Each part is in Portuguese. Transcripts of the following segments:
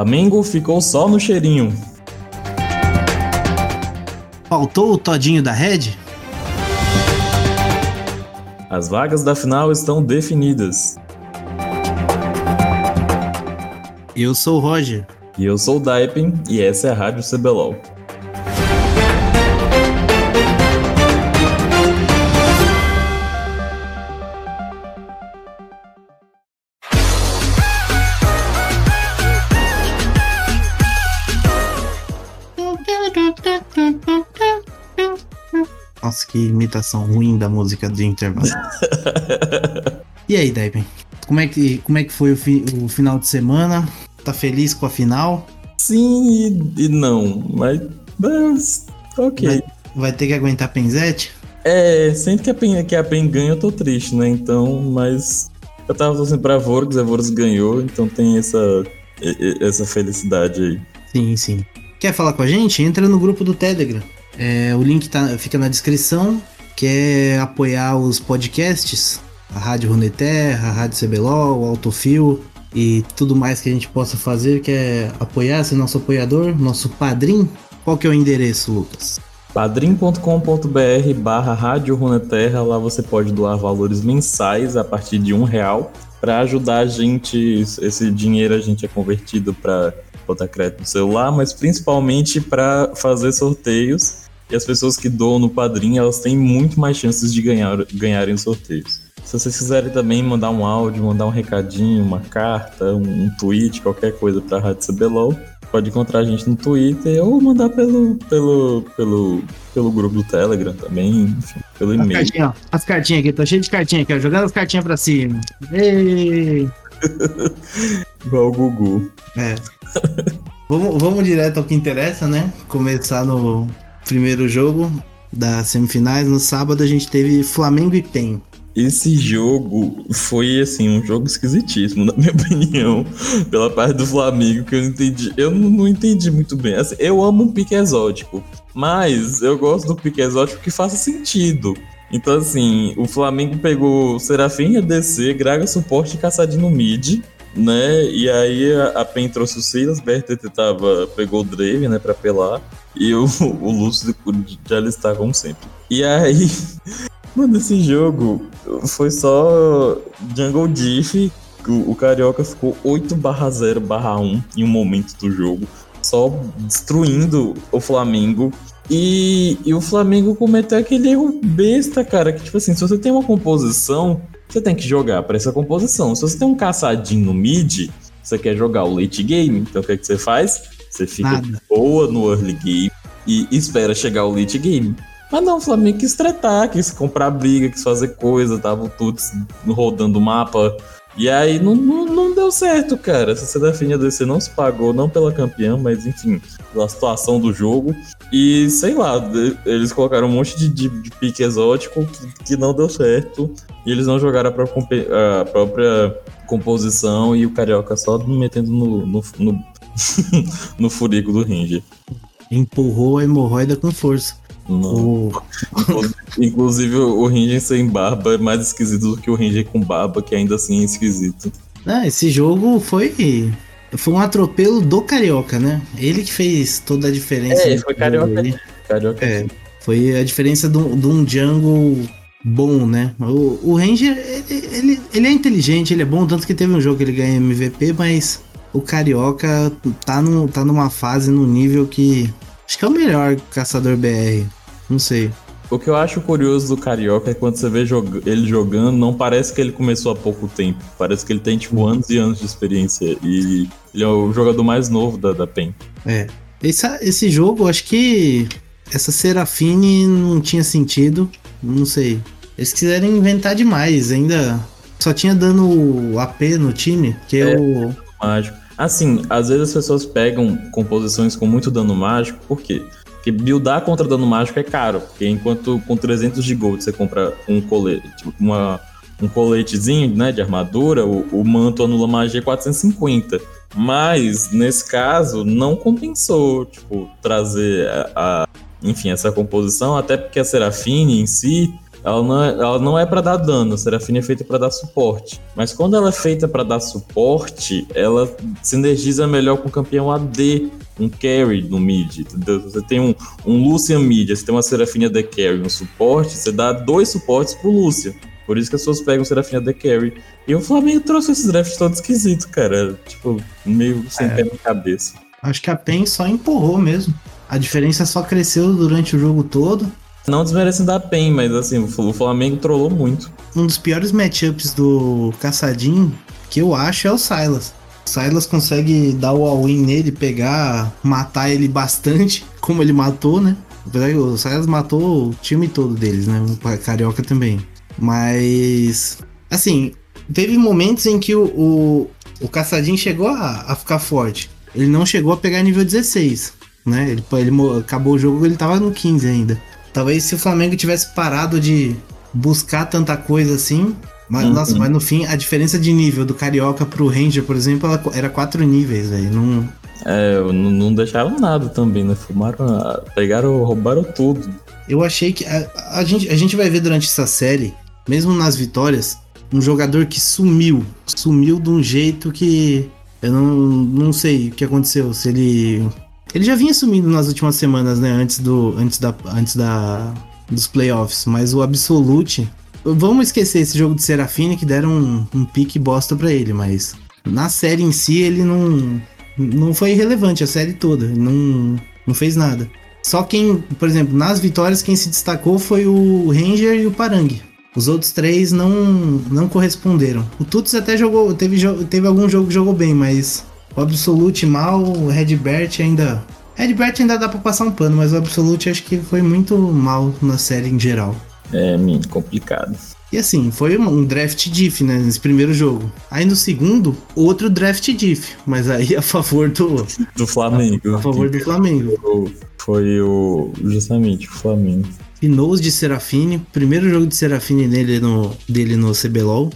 Flamengo ficou só no cheirinho. Faltou o todinho da Red? As vagas da final estão definidas. Eu sou o Roger. E eu sou o Daipen, e essa é a Rádio CBLOL. Que imitação ruim da música de intervalo. e aí, Daipen? Como é que, como é que foi o, fi, o final de semana? Tá feliz com a final? Sim e, e não, mas, mas ok. Vai, vai, ter que aguentar Penzete? É, sempre que a Pen, que a Pen ganha eu tô triste, né? Então, mas eu tava torcendo pra Vorgs, a Vorgs ganhou, então tem essa, essa felicidade aí. Sim, sim. Quer falar com a gente? Entra no grupo do Telegram. É, o link tá, fica na descrição. Quer apoiar os podcasts? A Rádio Runeterra, a Rádio CBLOL, o Autofil e tudo mais que a gente possa fazer. Quer apoiar, ser nosso apoiador, nosso padrinho? Qual que é o endereço, Lucas? padrim.com.br barra Rádio Runeterra, lá você pode doar valores mensais a partir de um real para ajudar a gente, esse dinheiro a gente é convertido para botar crédito no celular, mas principalmente para fazer sorteios e as pessoas que doam no padrinho, elas têm muito mais chances de ganhar, ganharem sorteios. Se vocês quiserem também mandar um áudio, mandar um recadinho, uma carta, um, um tweet, qualquer coisa para a Rádio CBLOL, pode encontrar a gente no Twitter ou mandar pelo, pelo, pelo, pelo grupo do Telegram também, enfim, pelo e-mail. As cartinhas, as cartinhas aqui, tô cheio de cartinha aqui, ó, jogando as cartinhas pra cima. Ei! Igual o Gugu. É. vamos, vamos direto ao que interessa, né? Começar no primeiro jogo das semifinais. No sábado a gente teve Flamengo e PEN. Esse jogo foi, assim, um jogo esquisitíssimo, na minha opinião, pela parte do Flamengo, que eu entendi. Eu não, entendi muito bem. Assim, eu amo um pique exótico, mas eu gosto do pique exótico que faça sentido. Então, assim, o Flamengo pegou Serafim ADC, Graga suporte e Caçadinho mid, né? E aí a, a PEN trouxe o Silas, BRTT tava, pegou o Drave, né, pra pelar, e o, o Lúcio já está como sempre. E aí, mano, esse jogo foi só Jungle Diff, o, o Carioca ficou 8 barra 0 barra 1 em um momento do jogo, só destruindo o Flamengo. E, e o Flamengo cometeu aquele erro besta, cara, que tipo assim, se você tem uma composição, você tem que jogar para essa composição. Se você tem um caçadinho no mid, você quer jogar o late game, então o que, é que você faz? Você fica Nada. boa no early game e espera chegar o late game. Mas não, o Flamengo quis tretar, quis comprar briga, quis fazer coisa, tava tudo rodando o mapa. E aí não, não, não, deu certo, cara. Essa CDFN ADC não se pagou, não pela campeã, mas enfim, pela situação do jogo. E sei lá, eles colocaram um monte de, de, de pique exótico que, que, não deu certo. E eles não jogaram a própria, a própria composição e o Carioca só metendo no, no, no, no furico do Ranger. Empurrou a hemorroida com força. O... Inclusive, o Ranger sem barba é mais esquisito do que o Ranger com barba, que ainda assim é esquisito. Ah, esse jogo foi. Foi um atropelo do Carioca, né? Ele que fez toda a diferença. É, foi Carioca. Carioca. É, foi a diferença de um jungle bom, né? O, o Ranger, ele, ele, ele, é inteligente, ele é bom, tanto que teve um jogo que ele ganha MVP, mas o Carioca tá, no, tá numa fase, num nível que. Acho que é o melhor caçador BR. Não sei. O que eu acho curioso do Carioca é quando você vê ele jogando, não parece que ele começou há pouco tempo. Parece que ele tem, tipo, anos e anos de experiência. E ele é o jogador mais novo da, da PEN. É. Esse, esse jogo, acho que essa Serafine não tinha sentido. Não sei. Eles quiseram inventar demais. Ainda só tinha dando AP no time, que é, o. Mágico. Assim, às vezes as pessoas pegam composições com muito dano mágico, por quê? Porque buildar contra dano mágico é caro. Porque enquanto com 300 de gold você compra um colete, tipo, uma, um coletezinho né, de armadura, o, o manto anula magia é 450. Mas, nesse caso, não compensou, tipo, trazer a, a, enfim, essa composição, até porque a Serafine em si, ela não é, ela não é para dar dano, a Serafine é feita para dar suporte. Mas quando ela é feita para dar suporte, ela sinergiza melhor com o campeão AD, um carry no mid, entendeu? Você tem um, um Lucian mid, você tem uma Serafine AD carry, um suporte, você dá dois suportes pro Lucian. Por isso que as pessoas pegam Serafine AD carry. E o Flamengo trouxe esses drafts todos esquisitos, cara. Tipo, meio sem é. pé na cabeça. Acho que a PEN só empurrou mesmo. A diferença só cresceu durante o jogo todo. Não desmerecendo a PEN, mas assim, o Flamengo trollou muito. Um dos piores matchups do Caçadinho, que eu acho, é o Silas. O Silas consegue dar o all-in nele, pegar, matar ele bastante, como ele matou, né? O Silas matou o time todo deles, né? O Carioca também. Mas, assim, teve momentos em que o, o, o Caçadinho chegou a, a ficar forte. Ele não chegou a pegar nível 16, né? Ele, ele acabou o jogo, ele tava no 15 ainda. Talvez se o Flamengo tivesse parado de buscar tanta coisa assim. Mas, uhum. nossa, mas no fim, a diferença de nível do Carioca pro Ranger, por exemplo, era quatro níveis, aí não. É, não, não deixaram nada também, né? Fumaram, pegaram, roubaram tudo. Eu achei que. A, a, gente, a gente vai ver durante essa série, mesmo nas vitórias, um jogador que sumiu. Sumiu de um jeito que. Eu não, não sei o que aconteceu. Se ele ele já vinha sumindo nas últimas semanas, né? Antes, do, antes, da, antes da, dos playoffs. Mas o Absolute. Vamos esquecer esse jogo de Serafine que deram um, um pique bosta pra ele, mas na série em si ele não. Não foi relevante a série toda. Não, não fez nada. Só quem, por exemplo, nas vitórias, quem se destacou foi o Ranger e o Parang. Os outros três não, não corresponderam. O Tuts até jogou, teve, teve algum jogo que jogou bem, mas o Absolute mal, o Redbert ainda. Redbert ainda dá pra passar um pano, mas o Absolute acho que foi muito mal na série em geral. É, complicado. E assim, foi um draft diff, né, nesse primeiro jogo. Aí no segundo, outro draft diff, mas aí a favor do... Do Flamengo. A, a favor do Flamengo. Foi o... justamente o Flamengo. Finous de Serafine, primeiro jogo de Serafine dele no, dele no CBLOL.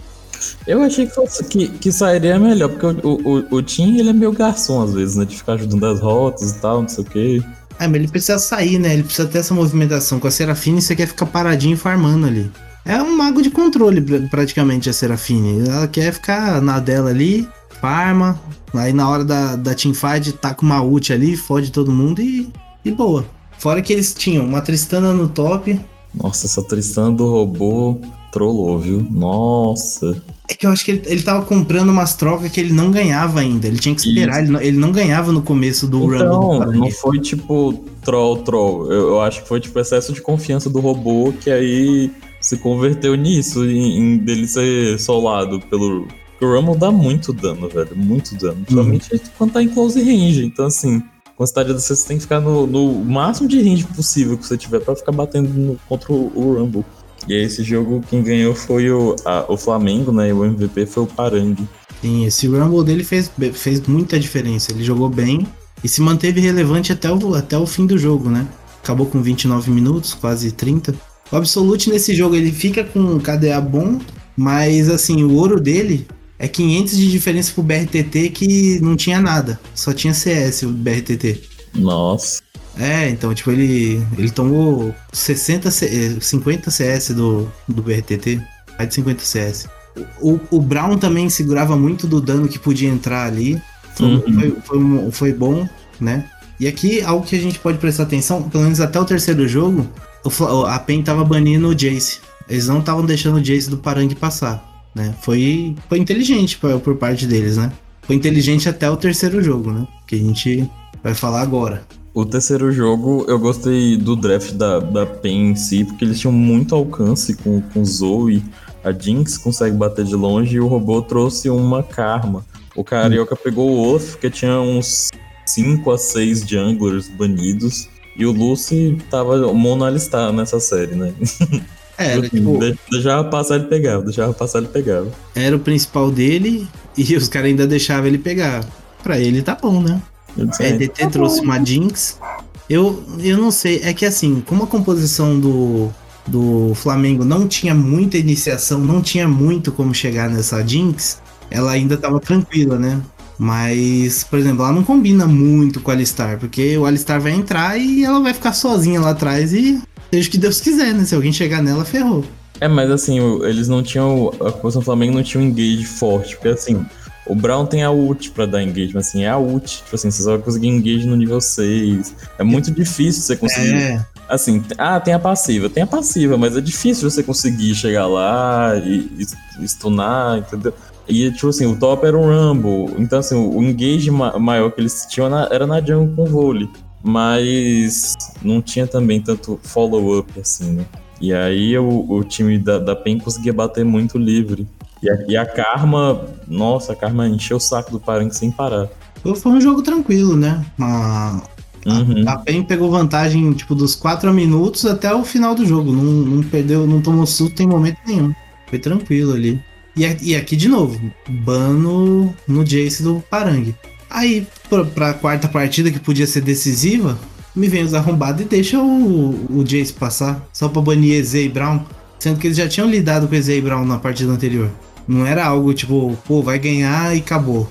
Eu achei que, fosse, que, que sairia melhor, porque o, o, o Tim ele é meio garçom às vezes, né? De ficar ajudando as rotas e tal, não sei o quê. É, mas ele precisa sair, né? Ele precisa ter essa movimentação. Com a Serafine, você quer ficar paradinho farmando ali. É um mago de controle, praticamente, a Serafine. Ela quer ficar na dela ali, farma. Aí na hora da, da teamfight, taca uma ult ali, fode todo mundo e, e boa. Fora que eles tinham uma Tristana no top. Nossa, essa Tristana do robô trollou, viu? Nossa. É que eu acho que ele, ele tava comprando umas trocas que ele não ganhava ainda. Ele tinha que esperar. Ele não, ele não, ganhava no começo do então, Rumble. Não foi tipo troll, troll. Eu, eu, acho que foi tipo excesso de confiança do robô que aí se converteu nisso, em, em dele ser solado pelo. Porque o Rumble dá muito dano, velho. Muito dano. Principalmente uhum. quando tá em close range. Então, assim, com cidade você tem que ficar no, no, máximo de range possível que você tiver para ficar batendo no, contra o, o Rumble. E esse jogo quem ganhou foi o, a, o Flamengo, né? E o MVP foi o Parang. Sim, esse Rumble dele fez, fez muita diferença. Ele jogou bem e se manteve relevante até o, até o fim do jogo, né? Acabou com 29 minutos, quase 30. O Absolute nesse jogo ele fica com um KDA bom, mas assim, o ouro dele é 500 de diferença pro BRTT que não tinha nada. Só tinha CS o BRTT. Nossa. É, então, tipo, ele, ele tomou 60, 50 CS do, do BRTT, mais de 50 CS. O, o Brown também segurava muito do dano que podia entrar ali. Foi, uhum. foi, foi, foi, bom, né? E aqui, algo que a gente pode prestar atenção, pelo menos até o terceiro jogo, a PEN tava banindo o Jace. Eles não estavam deixando o Jace do Parang passar, né? Foi, foi inteligente por, por parte deles, né? Foi inteligente até o terceiro jogo, né? Que a gente vai falar agora. O terceiro jogo, eu gostei do draft da, da PEN em si, porque eles tinham muito alcance com, com Zoe. A Jinx consegue bater de longe e o robô trouxe uma Karma. O Carioca hum. pegou o Wolf, que tinha uns 5 a 6 junglers banidos. E o Lucy tava monoalistar nessa série, né? É, era, tipo, deixava passar ele pegava, deixava passar ele pegava. Era o principal dele e os caras ainda deixavam ele pegar. Pra ele tá bom, né? É, DT trouxe uma Jinx. Eu, eu não sei, é que assim, como a composição do, do Flamengo não tinha muita iniciação, não tinha muito como chegar nessa Jinx, ela ainda tava tranquila, né? Mas, por exemplo, ela não combina muito com a Alistar, porque o Alistar vai entrar e ela vai ficar sozinha lá atrás e seja o que Deus quiser, né? Se alguém chegar nela, ferrou. É, mas assim, eles não tinham. A posição do Flamengo não tinha um engage forte, porque assim. O Brown tem a ult pra dar engage, mas assim, é a ult. Tipo assim, você só vai conseguir engage no nível 6. É muito difícil você conseguir. É. Assim, ah, tem a passiva. Tem a passiva, mas é difícil você conseguir chegar lá e, e stunar, entendeu? E, tipo assim, o top era um Rumble. Então, assim, o engage maior que eles tinham era na jungle com vôlei. Mas não tinha também tanto follow-up, assim, né? E aí o, o time da, da PEN conseguia bater muito livre. E a, e a Karma, nossa, a Karma encheu o saco do Parangue sem parar. Foi um jogo tranquilo, né? A, uhum. a, PEN pegou vantagem, tipo, dos 4 minutos até o final do jogo. Não, não perdeu, não tomou susto em momento nenhum. Foi tranquilo ali. E, e aqui de novo, ban no, no Jace do Parangue. Aí, pra, pra quarta partida, que podia ser decisiva, me vem os arrombados e deixa o, o Jace passar, só pra banir Eze e Brown. Sendo que eles já tinham lidado com Eze e Brown na partida anterior. Não era algo tipo, pô, vai ganhar e acabou.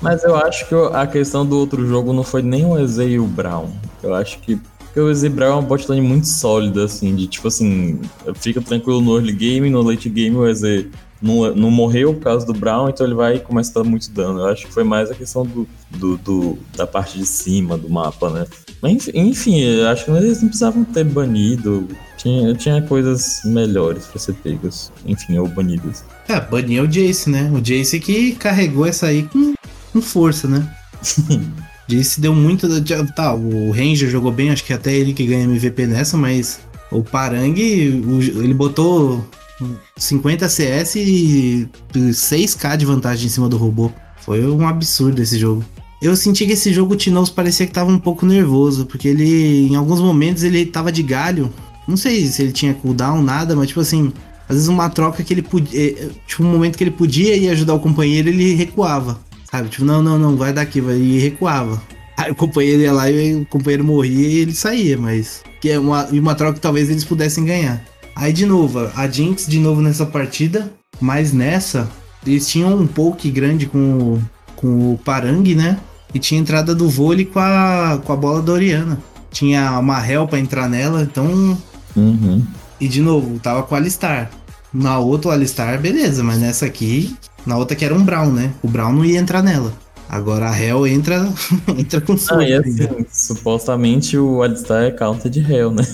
Mas eu acho que a questão do outro jogo não foi nem o Eze e o Brown. Eu acho que o Eze Brown é uma botlane muito sólida, assim, de tipo assim, fica tranquilo no early game, no late game o Eze não, não morreu por causa do Brown, então ele vai começar a dar muito dano. Eu acho que foi mais a questão do, do, do da parte de cima do mapa, né? Mas, enfim, eu acho que eles não precisavam ter banido. Tinha, tinha coisas melhores pra ser pegas. Enfim, ou banidas. É, banir o Jace, né? O Jace que carregou essa aí com, com força, né? Jace deu muito. Tá, o Ranger jogou bem, acho que até ele que ganha MVP nessa, mas o Parang, ele botou 50 CS e 6k de vantagem em cima do robô. Foi um absurdo esse jogo. Eu senti que esse jogo o Tinoz parecia que tava um pouco nervoso, porque ele, em alguns momentos, ele tava de galho. Não sei se ele tinha cooldown, nada, mas tipo assim, às vezes uma troca que ele podia. Eh, tipo, um momento que ele podia ir ajudar o companheiro, ele recuava. Sabe? Tipo, não, não, não, vai daqui, vai. E recuava. Aí o companheiro ia lá e o companheiro morria e ele saía, mas. Que é uma, e uma troca que talvez eles pudessem ganhar. Aí de novo, a Jinx de novo nessa partida, mas nessa eles tinham um poke grande com o, com o Parang, né? E tinha entrada do vôlei com a, com a bola da Oriana. Tinha uma Hell pra entrar nela, então. Uhum. E de novo, tava com o Alistar. Na outra, o Alistar, beleza, mas nessa aqui, na outra que era um Brown, né? O Brown não ia entrar nela. Agora a Hell entra, entra com. Ah, e assim, supostamente o Alistar é counter de Hell, né?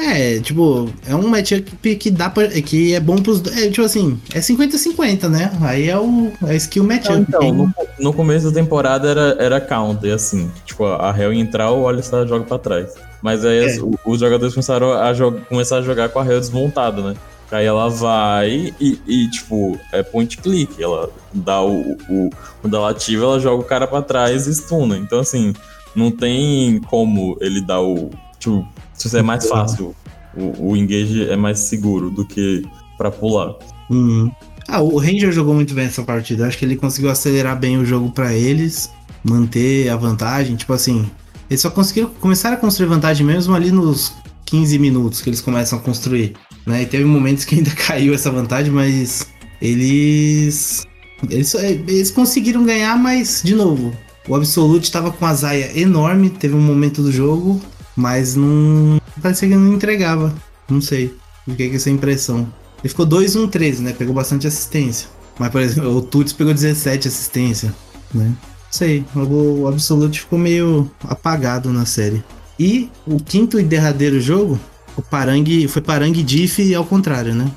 É, tipo, é um matchup que dá pra, que é bom pros é, tipo assim, é 50-50, né? Aí é o é skill matchup. Então, no, no, começo da temporada era, era counter, assim, tipo, a Hell entrar, o Alistar joga pra trás. Mas aí é. os, os, jogadores começaram a começar a jogar com a Hell desmontada, né? Aí ela vai e, e, tipo, é point click. Ela dá o, o. Quando ela ativa, ela joga o cara pra trás e stuna. Então, assim, não tem como ele dar o. Tipo, se é mais fácil. O, o engage é mais seguro do que para pular. Uhum. Ah, o Ranger jogou muito bem essa partida. Acho que ele conseguiu acelerar bem o jogo para eles, manter a vantagem. Tipo assim, eles só conseguiram começar a construir vantagem mesmo ali nos 15 minutos que eles começam a construir. Né? E teve momentos que ainda caiu essa vantagem, mas eles. Eles, eles conseguiram ganhar, mas, de novo, o Absolute estava com a Zaya enorme. Teve um momento do jogo mas não. Parecia que não entregava. Não sei. Fiquei com essa impressão. Ele ficou 2-1-13, né? Pegou bastante assistência. Mas, por exemplo, o Tuts pegou 17 assistência, né? Não sei. O Absolute ficou meio apagado na série. E o quinto e derradeiro jogo, o Parangue foi Parangue Diff ao contrário, né?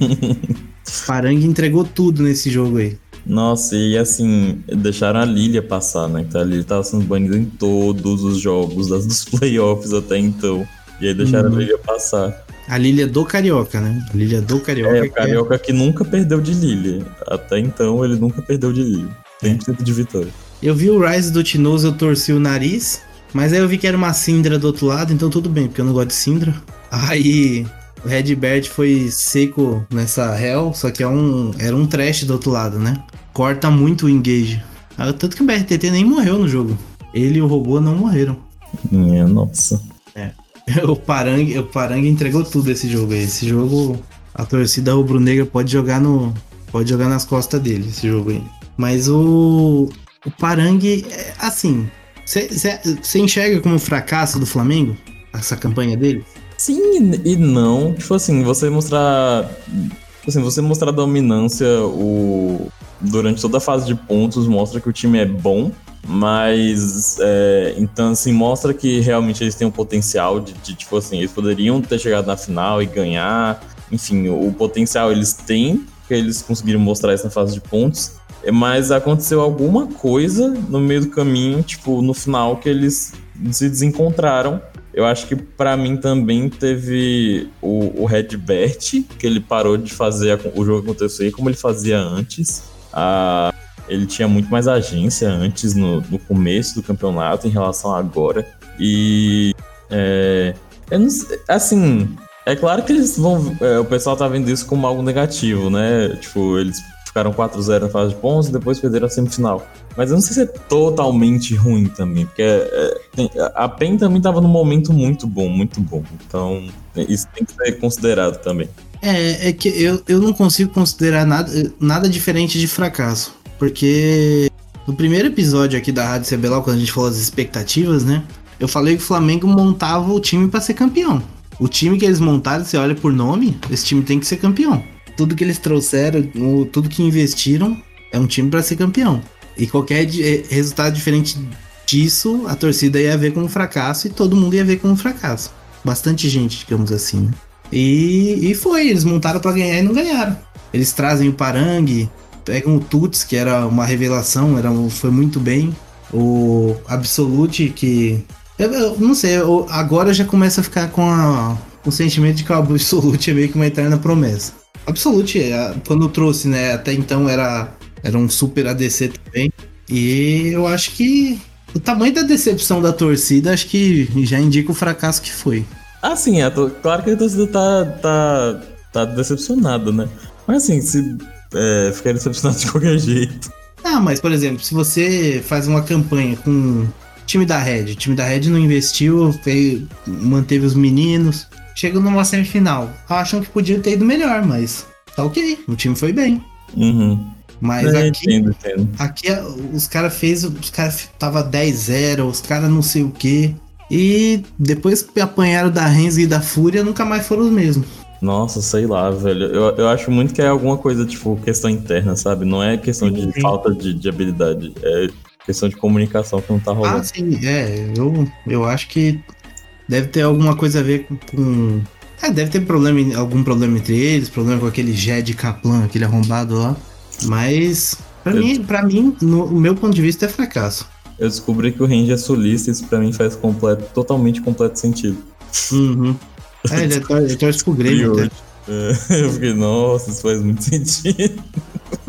Parangue entregou tudo nesse jogo aí. Nossa, e assim, deixaram a Lilia passar, né? Então a Lilia tava sendo banida em todos os jogos, das, dos playoffs até então. E aí deixaram uhum. a Lilia passar. A Lilia do Carioca, né? A Lilia do Carioca. É, o Carioca que, é... que nunca perdeu de Lilia. Até então ele nunca perdeu de Lilia. 100% é. de vitória. Eu vi o Rise do Tinoz, eu torci o nariz. Mas aí eu vi que era uma Syndra do outro lado, então tudo bem, porque eu não gosto de Syndra. Aí o Redbird foi seco nessa Hell, só que é um, era um trash do outro lado, né? Corta muito o engage. Ah, tanto que o BRTT nem morreu no jogo. Ele e o robô não morreram. Minha nossa. É. O Parang, o Parang entregou tudo esse jogo aí. Esse jogo, a torcida rubro-negra pode jogar no. Pode jogar nas costas dele, esse jogo aí. Mas o. O Parang, é, assim. Você enxerga como fracasso do Flamengo? Essa campanha dele? Sim e não. Tipo assim, você mostrar. Tipo assim, você mostrar dominância o, durante toda a fase de pontos mostra que o time é bom, mas é, então assim, mostra que realmente eles têm um potencial de, de, tipo assim, eles poderiam ter chegado na final e ganhar. Enfim, o potencial eles têm, que eles conseguiram mostrar isso na fase de pontos. Mas aconteceu alguma coisa no meio do caminho, tipo, no final, que eles se desencontraram. Eu acho que para mim também teve o, o Redbert, que ele parou de fazer o jogo acontecer como ele fazia antes. Ah, ele tinha muito mais agência antes, no, no começo do campeonato, em relação a agora. E. É, não, assim, é claro que eles vão. É, o pessoal tá vendo isso como algo negativo, né? Tipo, eles ficaram 4-0 na fase de pontos e depois perderam a semifinal. Mas eu não sei se é totalmente ruim também, porque é, é, a PEN também tava num momento muito bom, muito bom. Então, isso tem que ser considerado também. É, é que eu, eu não consigo considerar nada, nada diferente de fracasso. Porque no primeiro episódio aqui da Rádio CBLOL, quando a gente falou das expectativas, né? Eu falei que o Flamengo montava o time para ser campeão. O time que eles montaram, você olha por nome, esse time tem que ser campeão tudo que eles trouxeram, tudo que investiram, é um time para ser campeão. E qualquer eh, resultado diferente disso, a torcida ia ver como fracasso e todo mundo ia ver como fracasso. Bastante gente, digamos assim. Né? E, e foi, eles montaram para ganhar e não ganharam. Eles trazem o Parangue, pegam o Tuts, que era uma revelação, era, foi muito bem. O Absolute, que. Eu, eu não sei, eu, agora já começa a ficar com a, o sentimento de que o Absolute é meio que uma eterna promessa. Absolute, é, quando trouxe, né? Até então era, era um super ADC também. E eu acho que o tamanho da decepção da torcida acho que já indica o fracasso que foi. Ah, sim, é, claro que a torcida tá, tá, tá decepcionada, né? Mas assim, se é, ficar decepcionado de qualquer jeito. Ah, mas por exemplo, se você faz uma campanha com time da Red, o time da Red não investiu, veio, manteve os meninos, chegam numa semifinal. Acham que podiam ter ido melhor, mas tá ok. O time foi bem. Uhum. Mas é, aqui, entendo, entendo. aqui os caras fez, os caras tava 10-0, os caras não sei o que. E depois que apanharam da Renzi e da Fúria, nunca mais foram os mesmos. Nossa, sei lá, velho. Eu, eu acho muito que é alguma coisa, tipo, questão interna, sabe? Não é questão de sim. falta de, de habilidade. É questão de comunicação que não tá rolando. Ah, sim, é. Eu, eu acho que Deve ter alguma coisa a ver com. É, deve ter problema, algum problema entre eles, problema com aquele Jed Kaplan, aquele arrombado lá. Mas, pra, eu... mim, pra mim, no meu ponto de vista, é fracasso. Eu descobri que o Range é sulista, isso pra mim faz completo, totalmente completo sentido. Uhum. É, ele, é, torce pro Grêmio até. É, eu fiquei, nossa, isso faz muito sentido.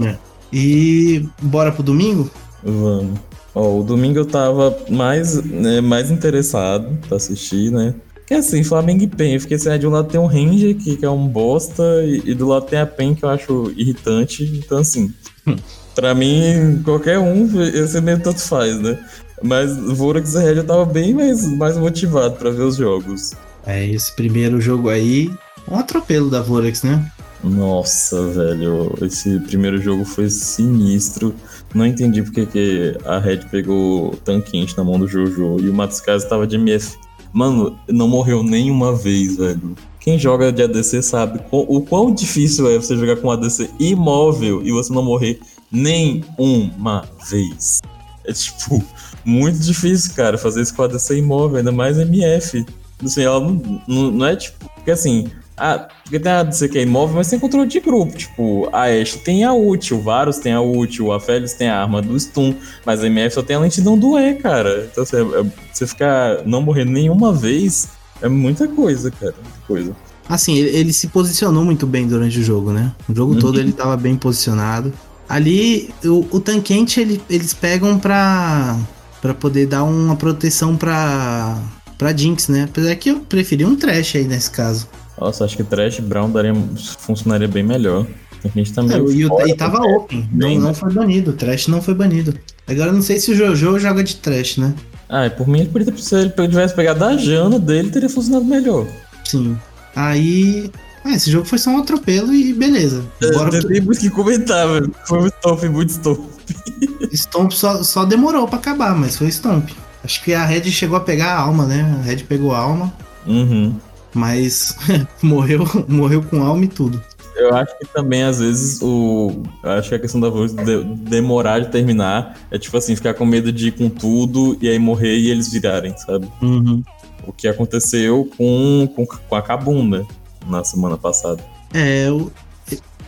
É. E bora pro domingo? Vamos. Ó, o domingo eu tava mais, né, mais interessado pra assistir, né? Que assim, Flamengo e PEN. Eu fiquei assim, de um lado tem um Ranger, que, que é um bosta, e, e, do lado tem a PEN, que eu acho irritante. Então, assim, hum. pra mim, qualquer um, esse meio tanto faz, né? Mas o Vorax e Red eu tava bem mais, mais motivado pra ver os jogos. É, esse primeiro jogo aí, um atropelo da Vorax, né? Nossa, velho, esse primeiro jogo foi sinistro. Não entendi porque que a Red pegou tão quente na mão do Jojo e o Matsukaze tava de MF. Mano, não morreu nenhuma vez, velho. Quem joga de ADC sabe o quão difícil é você jogar com ADC imóvel e você não morrer nem uma vez. É tipo, muito difícil, cara, fazer isso com ADC imóvel, ainda mais MF. Assim, ela não, não, não é tipo. Porque assim, ah, tem a DC que é imóvel, mas tem controle de grupo. Tipo, a Ashe tem a ult, o Varus tem a ult, o Aphelios tem a arma do stun, mas a MF só tem a lentidão do E, cara. Então você, é, você ficar não morrer nenhuma vez é muita coisa, cara. Muita coisa. Assim, ele, ele se posicionou muito bem durante o jogo, né? O jogo uhum. todo ele tava bem posicionado. Ali, o, o tanquente ele, eles pegam pra, pra poder dar uma proteção pra, pra Jinx, né? Apesar que eu preferi um trash aí nesse caso. Nossa, acho que Trash Brown daria, funcionaria bem melhor. A gente tá meio é, e, o, e tava open, não, não foi banido. Trash não foi banido. Agora não sei se o Jojo joga de Trash, né? Ah, por mim ele poderia se ele tivesse pegado a Jana dele, teria funcionado melhor. Sim. Aí. Ah, esse jogo foi só um atropelo e beleza. É, Bora é, tem muito que comentar, velho. Foi um stomp, muito stomp. Stomp só, só demorou pra acabar, mas foi stomp. Acho que a Red chegou a pegar a alma, né? A Red pegou a alma. Uhum. Mas morreu, morreu com alma e tudo. Eu acho que também, às vezes, o. Eu acho que a questão da voz de demorar de terminar é tipo assim, ficar com medo de ir com tudo e aí morrer e eles virarem, sabe? Uhum. O que aconteceu com, com, com a Kabum, Na semana passada. É, eu...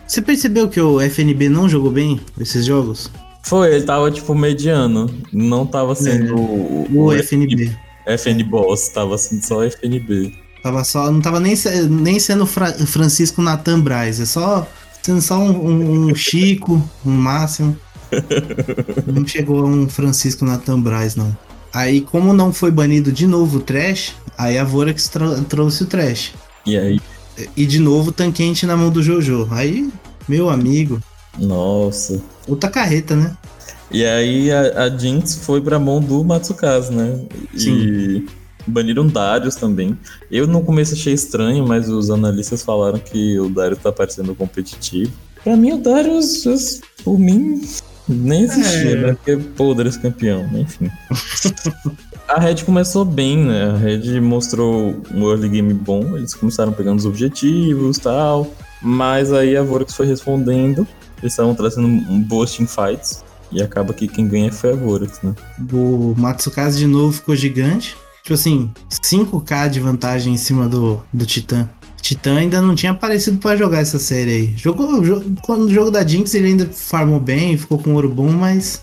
você percebeu que o FNB não jogou bem esses jogos? Foi, ele tava tipo mediano. Não tava sendo é, o, o, o FNB. FN Boss, tava sendo só FNB. Tava só, não tava nem, nem sendo Fra Francisco Nathan Braz, é só sendo só um, um, Chico, um máximo. não chegou um Francisco Nathan Braz, não. Aí, como não foi banido de novo o Trash, aí a Vorax trouxe o Trash. E aí? E de novo Tanquente na mão do Jojo. Aí, meu amigo. Nossa. Outra carreta, né? E aí a, a Jinx foi pra mão do Matsukaze, né? Sim. E baniram Darius também. Eu no começo achei estranho, mas os analistas falaram que o Darius tá parecendo competitivo. Pra mim, o Darius, por mim, nem existia, é. né? Porque podres campeão, enfim. a Red começou bem, né? A Red mostrou um early game bom, eles começaram pegando os objetivos e tal. Mas aí a Vorax foi respondendo, eles estavam trazendo boas teamfights. E acaba que quem ganha foi a Vorax, né? O Matsukaze de novo ficou gigante. Tipo assim, 5k de vantagem em cima do, do Titã. Titã ainda não tinha aparecido para jogar essa série aí. Jogou, jogou, no jogo da Jinx ele ainda farmou bem, ficou com ouro bom, mas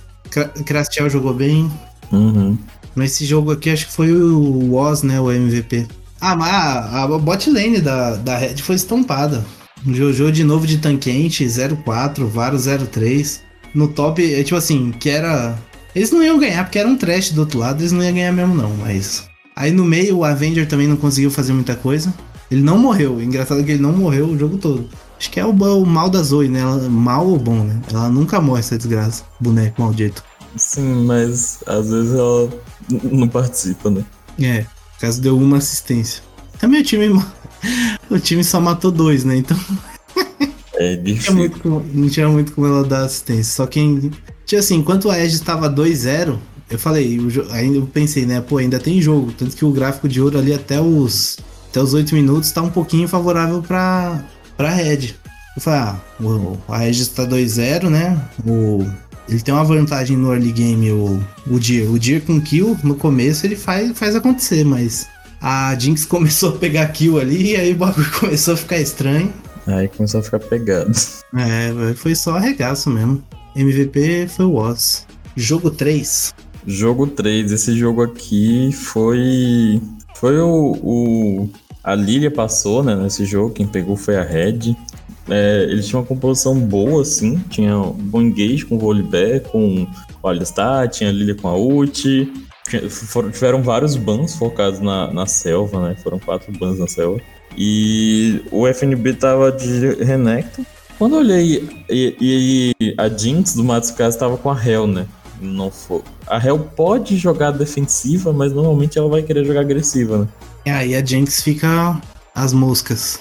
Crastiel jogou bem. Uhum. Nesse jogo aqui acho que foi o Woz, né, o MVP. Ah, mas a, a bot lane da, da Red foi estampada. Jojo de novo de tanquente, 04, Varo 03. No top, é tipo assim, que era. Eles não iam ganhar, porque era um trash do outro lado, eles não iam ganhar mesmo, não, mas. Aí no meio o Avenger também não conseguiu fazer muita coisa. Ele não morreu. Engraçado que ele não morreu o jogo todo. Acho que é o, o mal da Zoe, né? Ela, mal ou bom, né? Ela nunca morre essa desgraça. Boneco maldito. Sim, mas às vezes ela não participa, né? É, caso deu uma assistência. Também o time. o time só matou dois, né? Então. É difícil. Não tinha muito, não tinha muito como ela dar assistência. Só quem. Tinha assim, enquanto a Edge estava 2-0, eu falei, eu, ainda eu pensei, né? Pô, ainda tem jogo. Tanto que o gráfico de ouro ali até os. Até os 8 minutos tá um pouquinho favorável pra, pra Red. Eu falei, ah, o, a Edge está 2-0, né? O, ele tem uma vantagem no early game, o, o Deer. O Deer com kill, no começo ele faz, faz acontecer, mas a Jinx começou a pegar kill ali e aí o bagulho começou a ficar estranho. Aí começou a ficar pegado. É, foi só arregaço mesmo. MVP foi o Oz. Jogo 3. Jogo 3, esse jogo aqui foi. Foi o. o a Lilia passou, né, nesse jogo, quem pegou foi a Red. É, eles tinham uma composição boa, assim. Tinha um bom engage com o Volibear, com o Alistar, tinha a Lilia com a. Foram, tiveram vários bans focados na, na selva, né? Foram quatro bans na selva. E o FNB tava de Renekton. Quando eu olhei, e, e a Jinx do Matsukaze tava com a Hell, né? Não foi. A Hell pode jogar defensiva, mas normalmente ela vai querer jogar agressiva, né? E aí a Jinx fica as moscas.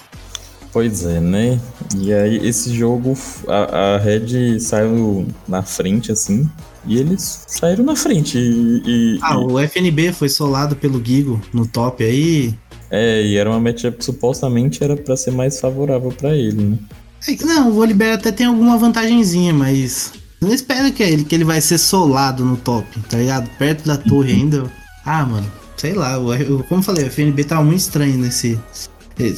Pois é, né? E aí esse jogo, a, a Red saiu na frente, assim, e eles saíram na frente. E, e, ah, e... o FNB foi solado pelo Gigo no top aí. É, e era uma matchup que supostamente era para ser mais favorável para ele, né? É, não, o Volibear até tem alguma vantagenzinha, mas não espera que ele, que ele vai ser solado no top, tá ligado? Perto da torre ainda. Ah, mano, sei lá, eu, como eu falei, o FNB tava muito estranho nesse,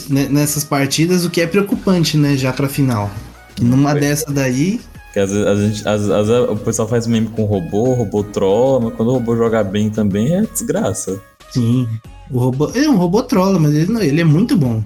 nessas partidas, o que é preocupante, né, já pra final. Que numa dessa daí. Que às vezes, a gente, às, às vezes o pessoal faz meme com robô, o robô trola, mas quando o robô joga bem também é desgraça. Sim. O robô. é um robô trola, mas ele, não, ele é muito bom.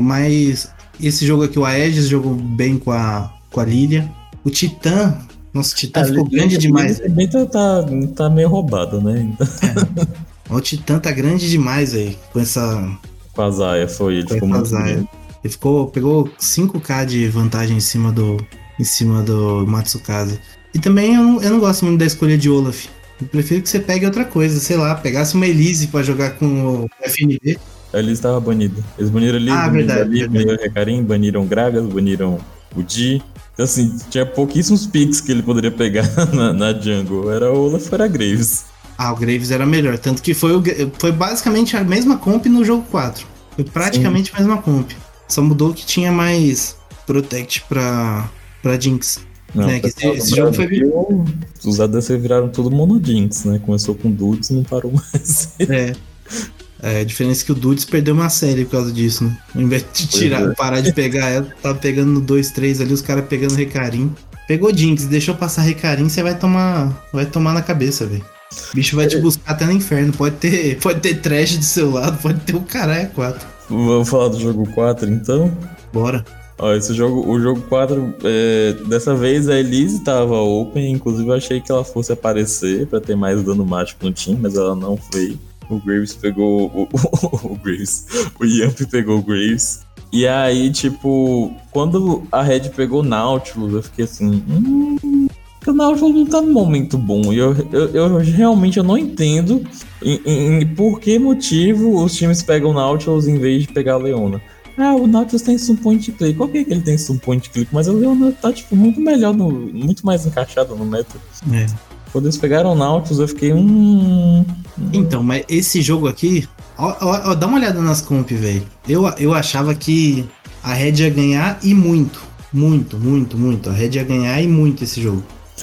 Mas esse jogo aqui, o Aegis jogou bem com a, com a Lilia. O Titã. Nossa, o Titã a ficou grande demais. Também tá, tá, tá meio roubado, né? É. O Titã tá grande demais aí. Com essa. Com a Zaya, foi. Ele ficou muito Ele ficou, pegou 5k de vantagem em cima do. Em cima do Matsukaze. E também eu não, eu não gosto muito da escolha de Olaf. Eu prefiro que você pegue outra coisa, sei lá, pegasse uma Elise pra jogar com o FNB. A Elise tava banida. Eles baniram ali, ah, verdade, ali, verdade. baniram o Recarim, baniram Gragas, baniram o Di. Assim, tinha pouquíssimos picks que ele poderia pegar na, na jungle. Era o Olaf, era Graves. Ah, o Graves era melhor. Tanto que foi, o, foi basicamente a mesma comp no jogo 4. Foi praticamente a mesma comp. Só mudou que tinha mais Protect pra, pra Jinx. Não, né, esse, esse jogo foi. Brasil, Os ADC viraram tudo monodinks, né? Começou com Dudes e não parou mais. É. É, a diferença é que o Dudes perdeu uma série por causa disso, né? Ao invés de tirar, é. parar de pegar ela, tava pegando no 2-3 ali, os caras pegando recarim. Pegou Jinx, deixou passar recarim, você vai tomar. Vai tomar na cabeça, velho. O bicho vai te buscar até no inferno. Pode ter, pode ter trash do seu lado, pode ter o caralho 4. Vamos falar do jogo 4, então? Bora. Ó, esse jogo, o jogo 4, é, dessa vez a Elise tava open, inclusive eu achei que ela fosse aparecer pra ter mais dano mágico no time, mas ela não veio. O Graves pegou o, o, o Graves, o Yamp pegou o Graves. E aí, tipo, quando a Red pegou o Nautilus, eu fiquei assim, hum, o Nautilus não tá num momento bom. E eu, eu, eu realmente eu não entendo em, em- por que motivo os times pegam o Nautilus em vez de pegar a Leona. Ah, o Nautilus tem stun point click. Ok que ele tem stun point click, mas a Leona tá, tipo, muito melhor, no, muito mais encaixada no meta. É. Quando eles pegaram o Nautilus, eu fiquei, hum... Então, mas esse jogo aqui, ó, ó, ó, dá uma olhada nas comp, velho. Eu, eu achava que a Red ia ganhar e muito. Muito, muito, muito. A Red ia ganhar e muito esse jogo.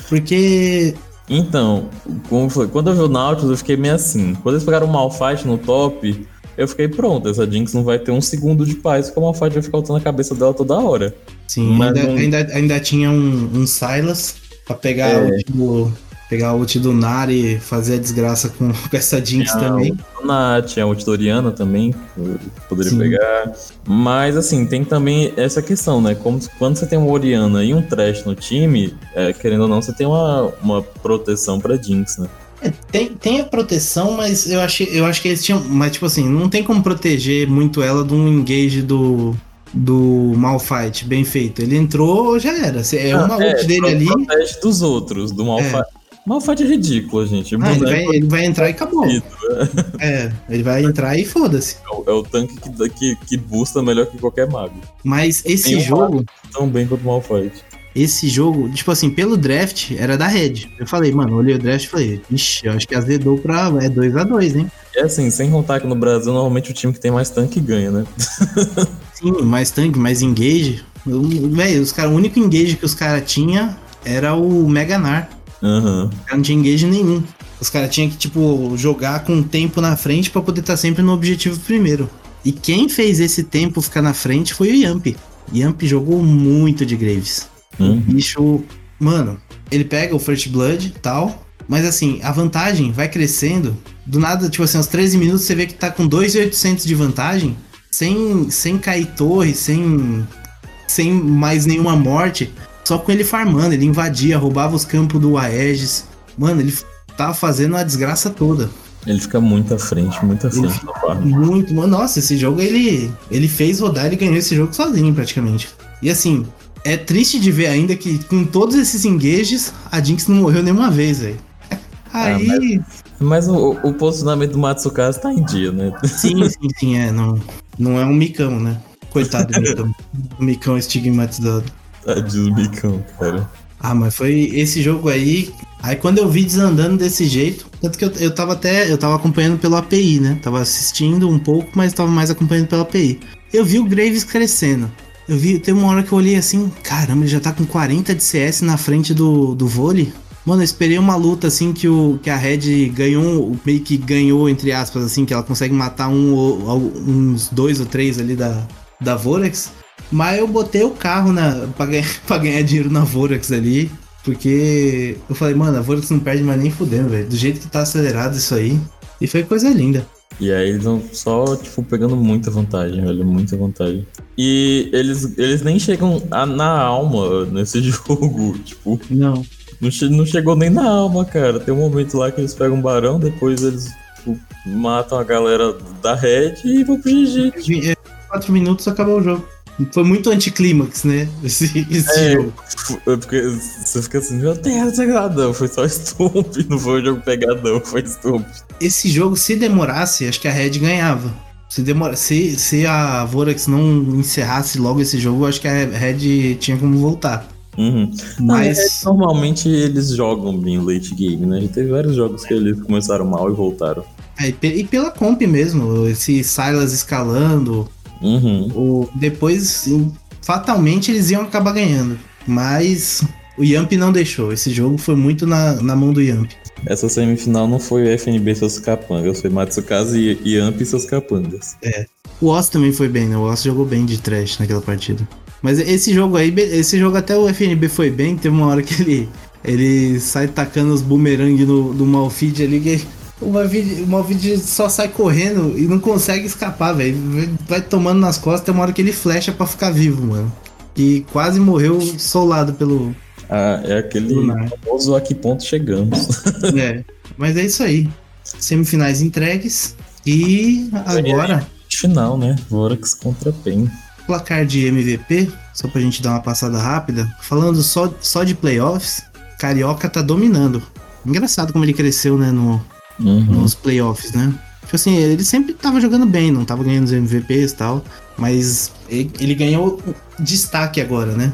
Porque. Então, como foi? Quando eu vi o Nautilus, eu fiquei meio assim. Quando eles pegaram o Malphite no top, eu fiquei pronto. Essa Jinx não vai ter um segundo de paz, porque o Malphite vai ficar lutando a cabeça dela toda hora. Sim, Mas ainda, não- ainda, ainda tinha um, um Silas pra pegar É. o. Pegar o ult do Nari e fazer a desgraça com, essa Jinx Tinha também. o Nath, tinha a Ultidoriana também, que eu poderia Sim. pegar. Mas, assim, tem também essa questão, né? Como quando você tem uma Oriana e um Trash no time, é, querendo ou não, você tem uma, uma proteção pra Jinx, né? É, tem, tem a proteção, mas eu, achei, eu acho que eles tinham. Mas, tipo assim, não tem como proteger muito ela de um engage do. Do Malfight, bem feito. Ele entrou, já era. É uma ult dele pro- ali. Protege dos outros, do Malphite. Malphite é ridículo, gente. Ah, ele, vai, ele vai entrar e acabou. É, ele vai entrar e foda-se. É o, é o tanque que, que, que boosta melhor que qualquer mago. Mas esse Tem jogo, Tão bem quanto o Malphite. esse jogo, tipo assim, pelo draft, era da Red. Eu falei, mano, olhei o draft e falei, ixi, eu acho que azedou pra. É 2x2, hein? E assim, sem contar que no Brasil, normalmente o time que tem mais tanque ganha, né? Sim, mais tanque, mais engage. Velho, os cara, o único engage que os caras tinham era o Meganar. Cara não tinha engage nenhum. Os caras tinham que, tipo, jogar com o tempo na frente pra poder estar sempre no objetivo primeiro. E quem fez esse tempo ficar na frente foi o Yamp. Yamp jogou muito de Graves. O Uhum. bicho, mano, ele pega o First Blood e tal. Mas assim, a vantagem vai crescendo. Do nada, tipo assim, aos 13 minutos você vê que tá com 2,800 de vantagem. Sem, sem cair torre, sem, sem mais nenhuma morte. Só com ele farmando. Ele invadia, roubava os campos do Aegis. Mano, ele tava fazendo a desgraça toda. Ele fica muito à frente, muito à frente da farm. Muito, mano. Nossa, esse jogo ele, ele fez rodar, ele ganhou esse jogo sozinho praticamente. E assim, é triste de ver ainda que com todos esses engages, a Jinx não morreu nenhuma vez, velho. Aí, Mas o, o posicionamento do Matsukaze tá em dia, né? sim, sim, sim, é, não, não é um micão, né? Coitado do micão. Micão estigmatizado. Tadinho do Micão, cara. Ah, mas foi esse jogo aí. Aí quando eu vi desandando desse jeito, tanto que eu, eu tava até, eu tava acompanhando pelo API, né? Tava assistindo um pouco, mas tava mais acompanhando pelo API. Eu vi o Graves crescendo. Eu vi, tem uma hora que eu olhei assim, caramba, ele já tá com 40 de CS na frente do, do vôlei. Mano, eu esperei uma luta assim que, o, que a Red ganhou, meio que ganhou, entre aspas, assim, que ela consegue matar um, ou- uns dois ou três ali da, da Vorax. Mas eu botei o carro na, pra, ganhar, pra ganhar dinheiro na Vorax ali. Porque eu falei, mano, a Vorax não perde mais nem fudendo, velho. Do jeito que tá acelerado isso aí. E foi coisa linda. E aí eles vão só, tipo, pegando muita vantagem, velho, muita vantagem. E eles, eles nem chegam a- na alma nesse jogo, tipo, Não. não, che- não chegou nem na alma, cara. Tem um momento lá que eles pegam um barão, depois eles tipo, matam a galera da Red e vão pro GG. Quatro minutos acabou o jogo. Foi muito anticlímax, né? Esse, esse É, jogo. Porque você fica assim, meu Deus, não, foi só Stomp, não foi um jogo pegadão, foi Stomp. Esse jogo, se demorasse, acho que a Red ganhava. Se, demora, se, se a Vorax não encerrasse logo esse jogo, acho que a Red tinha como voltar. Uhum. Mas. é, normalmente eles jogam bem late game, né? Já teve vários jogos que eles começaram mal e voltaram. É, e pela comp mesmo, esse Silas escalando. Uhum. O, depois, fatalmente, eles iam acabar ganhando. Mas o Yamp não deixou. Esse jogo foi muito na, na mão do Yamp. Essa semifinal não foi o FNB e seus capangas, foi Matsukaze e Yamp e seus capangas. É. O Oz também foi bem, né? O Oz jogou bem de trash naquela partida. Mas esse jogo aí, esse jogo até o FNB foi bem. Teve uma hora que ele, ele sai tacando os boomerang no, no Malfeed ali. Que o Malfeed, o Malfeed só sai correndo e não consegue escapar, velho. Vai tomando nas costas. Tem uma hora que ele flecha para ficar vivo, mano. E quase morreu solado pelo, ah, é aquele famoso a que ponto chegamos. é, mas é isso aí. Semifinais entregues. E agora. Final, né? Vorax contra PEN. Placar de MVP, só pra gente dar uma passada rápida. Falando só, só de playoffs, Carioca tá dominando. Engraçado como ele cresceu, né, no, uhum. nos playoffs, né? Tipo assim, ele sempre tava jogando bem, não tava ganhando os MVPs e tal. Mas ele, ele ganhou destaque agora, né?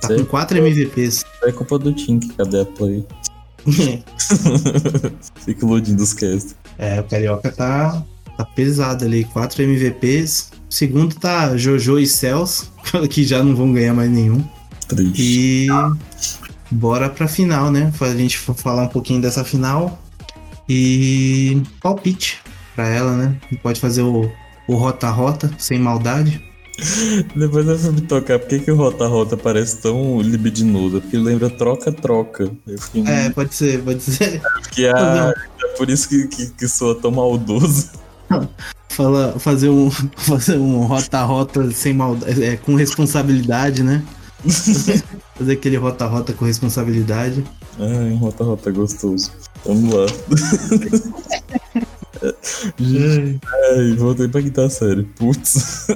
Tá com 4 MVPs. É culpa do Tink, cadê a play? Fica iludindo os cast. É, o Carioca tá, tá pesado ali. 4 MVPs. O segundo tá Jojo e Cels, que já não vão ganhar mais nenhum. Triste. E bora pra final, né? Pra gente falar um pouquinho dessa final. E palpite pra ela, né? Pode fazer o rota-rota, sem maldade. Depois eu fui me tocar, por que, que o Rota Rota parece tão libidinoso? Porque lembra troca-troca. É, pode ser, pode ser. Que a, é por isso que, que, que soa tão maldoso. Fala, fazer um fazer um rota-rota sem maldade, é, com responsabilidade, né? fazer aquele rota-rota com responsabilidade. Ah, um rota-rota gostoso. Vamos lá. Ai, voltei pra quinta série. Putz.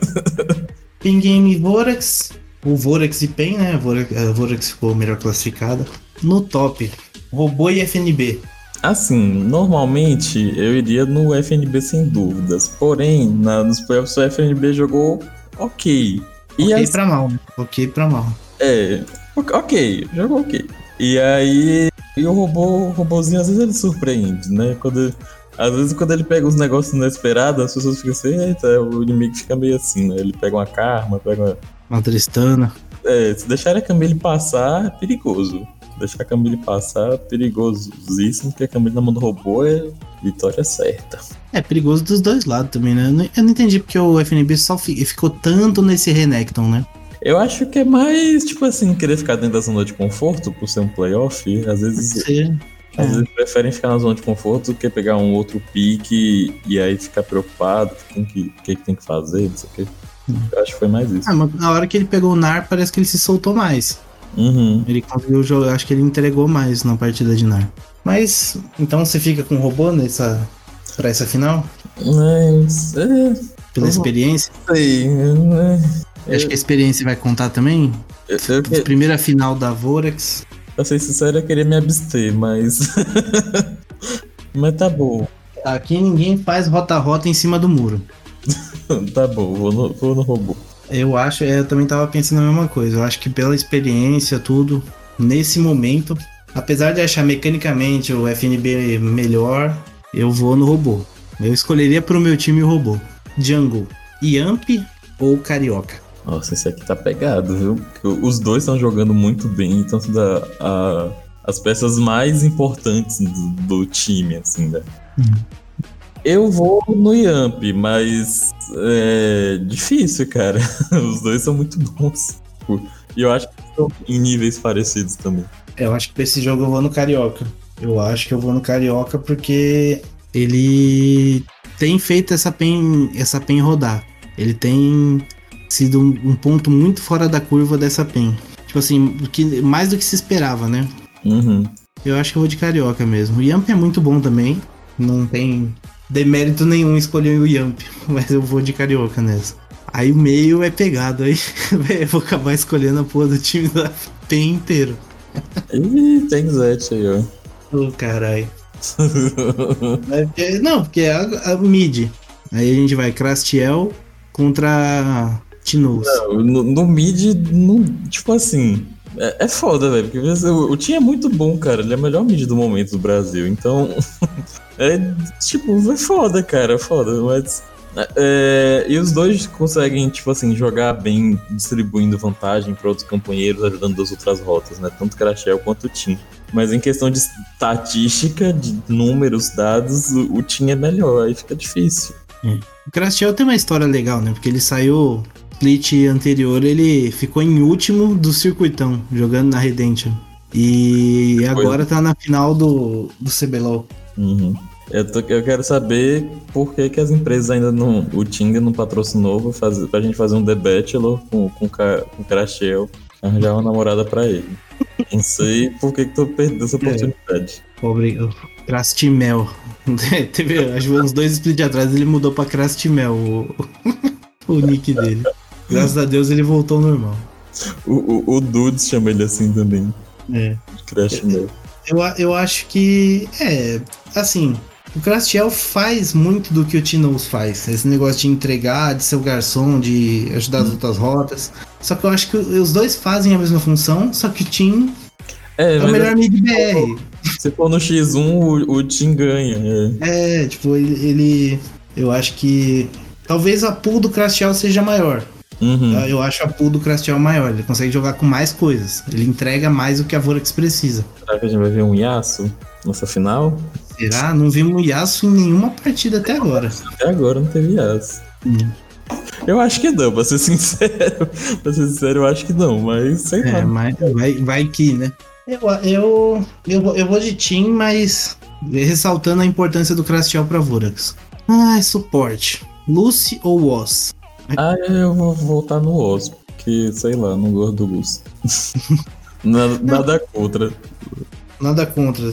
Pin Game Vorax. O Vorax e Pen, né? Vorax, a Vorax ficou melhor classificada. No top, Robô e FNB. Assim, normalmente eu iria no FNB sem dúvidas. Porém, na, nos playoffs o FNB jogou ok. E ok as... pra mal, né? Ok pra mal. É, ok, jogou ok. E aí, e o robô, o robôzinho às vezes ele surpreende, né? Quando às vezes quando ele pega os negócios inesperados, as pessoas ficam assim, eita, o inimigo fica meio assim, né? Ele pega uma karma, pega uma. Uma tristana. É, se deixar a Camille passar, é perigoso. Se deixar a Camille passar, é perigosíssimo, porque a Camille na mão do robô é vitória certa. É perigoso dos dois lados também, né? Eu não entendi porque o FNB só ficou tanto nesse Renekton, né? Eu acho que é mais, tipo assim, querer ficar dentro da zona de conforto por ser um playoff. Às vezes. Sim. Às é. vezes preferem ficar na zona de conforto do que pegar um outro pique e aí ficar preocupado o que, que, que tem que fazer, não sei o que. Eu acho que foi mais isso. Ah, mas na hora que ele pegou o NAR, parece que ele se soltou mais. Uhum. Ele conseguiu jogar, acho que ele entregou mais na partida de NAR. Mas, então você fica com o robô nessa, pra essa final? Mas, é... Pela experiência? Sei, né? Acho que a experiência vai contar também. Eu, eu, Primeira final da Vorax. Pra ser sincero, eu queria me abster, mas. mas tá bom. Aqui ninguém faz rota-rota em cima do muro. tá bom, vou no, vou no robô. Eu acho, é, eu também tava pensando a mesma coisa. Eu acho que pela experiência, tudo, nesse momento, apesar de achar mecanicamente o FNB melhor, eu vou no robô. Eu escolheria pro meu time o robô. Jungle, Yamp ou Carioca? Nossa, esse aqui tá pegado, viu? Porque os dois estão jogando muito bem, então da, a, as peças mais importantes do, do time, assim, né? Uhum. Eu vou no Yamp, mas é difícil, cara. Os dois são muito bons. E eu acho que estão em níveis parecidos também. Eu acho que pra esse jogo eu vou no Carioca. Eu acho que eu vou no Carioca porque ele tem feito essa pen, essa pen rodar. Ele tem sido um, ponto muito fora da curva dessa PEN. Tipo assim, que, mais do que se esperava, né? Uhum. Eu acho que eu vou de carioca mesmo. O Yamp é muito bom também. Não tem demérito nenhum escolher o Yamp, mas eu vou de carioca nessa. Aí o meio é pegado, aí eu vou acabar escolhendo a porra do time da PEN inteiro. Ih, tem Zete aí, ó. Ô, oh, caralho. não, porque é a, a, mid. Aí a gente vai Crastiel contra Tinoz. No, no mid, no, tipo assim, é, é foda, velho. Porque o, o time é muito bom, cara. Ele é o melhor mid do momento do Brasil. Então, É, tipo, é foda, cara, é foda, mas. É, e os dois conseguem, tipo assim, jogar bem, distribuindo vantagem para outros companheiros, ajudando das outras rotas, né? Tanto Crashel quanto o Tim. Mas em questão de estatística, de números, dados, o, o Tim é melhor, aí fica difícil. É. O Crashel tem uma história legal, né? Porque ele saiu. Split anterior, ele ficou em último do circuitão, jogando na Redemption. E agora tá na final do, do CBLOL. Uhum. Eu, tô, eu, quero saber por que, que as empresas ainda não. O Tinga não patrocinou pra, fazer, pra gente fazer um The Bachelor com, com, com Crashel, arranjar uma namorada pra ele. Não sei por que, que tu perdeu essa é. oportunidade. É. Pobre Crastimel. Teve acho, uns dois splits atrás ele mudou pra Crastimel o, o nick dele. Graças a Deus ele voltou ao normal. O, o, o Dudes chama ele assim também. É. Crastimel. Eu, eu acho que. É. Assim, o Crastiel faz muito do que o Tinoz faz. Esse negócio de entregar, de ser o garçom, de ajudar as hum. outras rotas. Só que eu acho que os dois fazem a mesma função, só que o Tim é, é o melhor mid BR. Se for no X1, o, o Tim ganha. É, é tipo, ele, ele, Eu acho que. Talvez a pool do Crastiel seja maior. Uhum. Eu acho a pool do Crastiel maior. Ele consegue jogar com mais coisas. Ele entrega mais do que a Vorax precisa. Será que a gente vai ver um Yasuo nessa final? Será? Não vimos Yasuo em nenhuma partida até agora. Até agora não teve Yasuo. Hum. Eu acho que não, pra ser sincero. pra ser sincero, eu acho que não, mas sei é, lá. Mas vai, vai que, né? Eu, eu, eu, eu vou de Team, mas ressaltando a importância do Crastiel pra Vorax. Ah, suporte. Lucy ou Woz? Ah, eu vou voltar no Woz, porque, sei lá, não gosto do Lucy. nada, nada contra. Nada contra,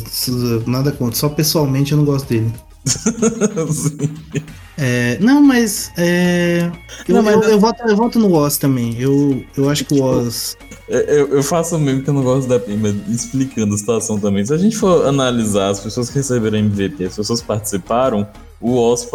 nada contra. Só pessoalmente eu não gosto dele. é, não, mas, é, eu, não, mas eu, eu, voto, eu voto no Oz também. Eu, eu acho que o Oz. Eu, eu faço mesmo que eu não gosto da Pima, explicando a situação também. Se a gente for analisar as pessoas que receberam MVP, as pessoas participaram, o Oz